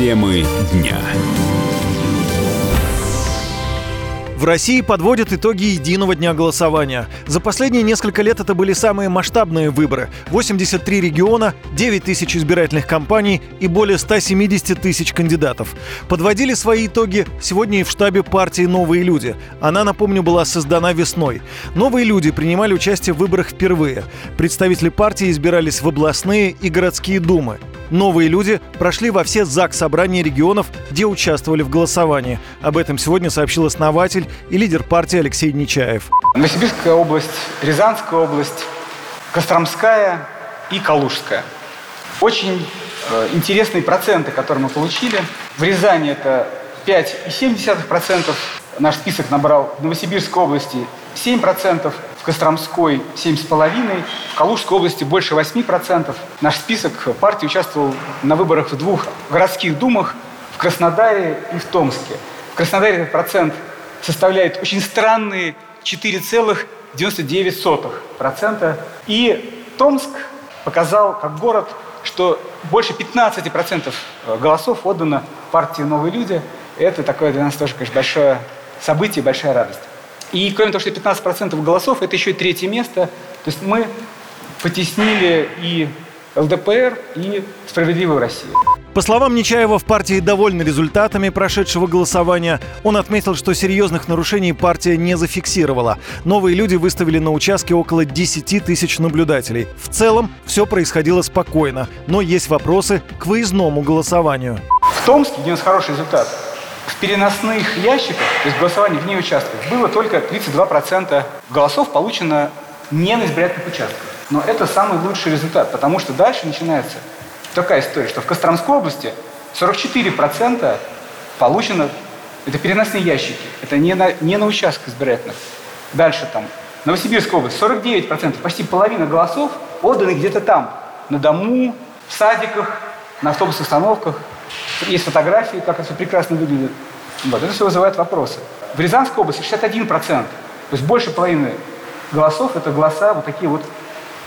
Темы дня. В России подводят итоги единого дня голосования. За последние несколько лет это были самые масштабные выборы. 83 региона, 9 тысяч избирательных кампаний и более 170 тысяч кандидатов. Подводили свои итоги сегодня и в штабе партии «Новые люди». Она, напомню, была создана весной. «Новые люди» принимали участие в выборах впервые. Представители партии избирались в областные и городские думы. Новые люди прошли во все ЗАГС собрания регионов, где участвовали в голосовании. Об этом сегодня сообщил основатель и лидер партии Алексей Нечаев. Новосибирская область, Рязанская область, Костромская и Калужская. Очень э, интересные проценты, которые мы получили. В Рязани это 5,7%. Наш список набрал в Новосибирской области 7%, в Костромской 7,5%, в Калужской области больше 8%. Наш список партии участвовал на выборах в двух городских думах, в Краснодаре и в Томске. В Краснодаре этот процент составляет очень странные 4,99%. И Томск показал как город, что больше 15% голосов отдано партии «Новые люди». Это такое для нас тоже, конечно, большое событие, большая радость. И кроме того, что 15% голосов, это еще и третье место. То есть мы потеснили и ЛДПР, и «Справедливую Россию». По словам Нечаева, в партии довольны результатами прошедшего голосования. Он отметил, что серьезных нарушений партия не зафиксировала. Новые люди выставили на участке около 10 тысяч наблюдателей. В целом все происходило спокойно, но есть вопросы к выездному голосованию. В Томске, где у нас хороший результат, в переносных ящиках, то есть голосование вне участков, было только 32% голосов получено не на избирательных участках. Но это самый лучший результат, потому что дальше начинается такая история, что в Костромской области 44% получено, это переносные ящики, это не на, не на участках избирательных. Дальше там, Новосибирская область, 49%, почти половина голосов отданы где-то там, на дому, в садиках, на автобусных остановках. Есть фотографии, как это все прекрасно выглядит. Вот, это все вызывает вопросы. В Рязанской области 61%. То есть больше половины голосов – это голоса вот такие вот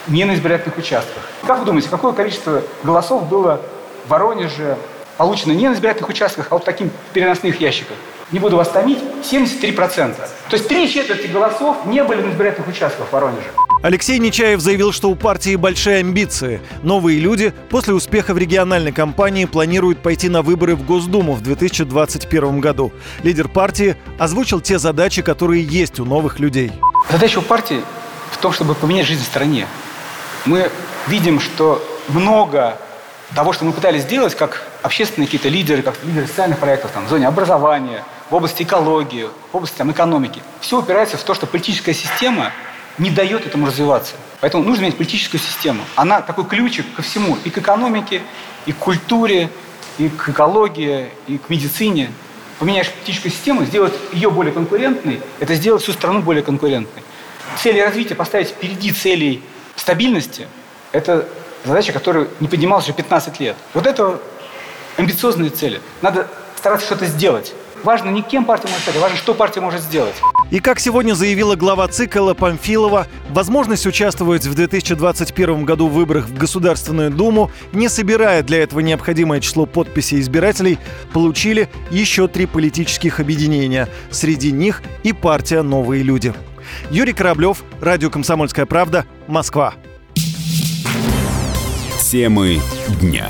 не на избирательных участках. Как вы думаете, какое количество голосов было в Воронеже получено не на избирательных участках, а вот таким переносных ящиках? Не буду вас томить, 73%. То есть три четверти голосов не были на избирательных участках в Воронеже. Алексей Нечаев заявил, что у партии большие амбиции. Новые люди после успеха в региональной кампании планируют пойти на выборы в Госдуму в 2021 году. Лидер партии озвучил те задачи, которые есть у новых людей. Задача у партии в том, чтобы поменять жизнь в стране. Мы видим, что много того, что мы пытались сделать, как общественные какие-то лидеры, как лидеры социальных проектов там, в зоне образования, в области экологии, в области там, экономики, все упирается в то, что политическая система не дает этому развиваться. Поэтому нужно менять политическую систему. Она такой ключик ко всему, и к экономике, и к культуре, и к экологии, и к медицине. Поменяешь политическую систему, сделать ее более конкурентной, это сделать всю страну более конкурентной. Цели развития поставить впереди целей стабильности – это задача, которая не поднималась уже 15 лет. Вот это амбициозные цели. Надо стараться что-то сделать. Важно не кем партия может стать, а важно, что партия может сделать. И как сегодня заявила глава ЦИК Элла Памфилова, возможность участвовать в 2021 году в выборах в Государственную Думу, не собирая для этого необходимое число подписей избирателей, получили еще три политических объединения. Среди них и партия «Новые люди». Юрий Кораблев, Радио «Комсомольская правда», Москва. Темы дня.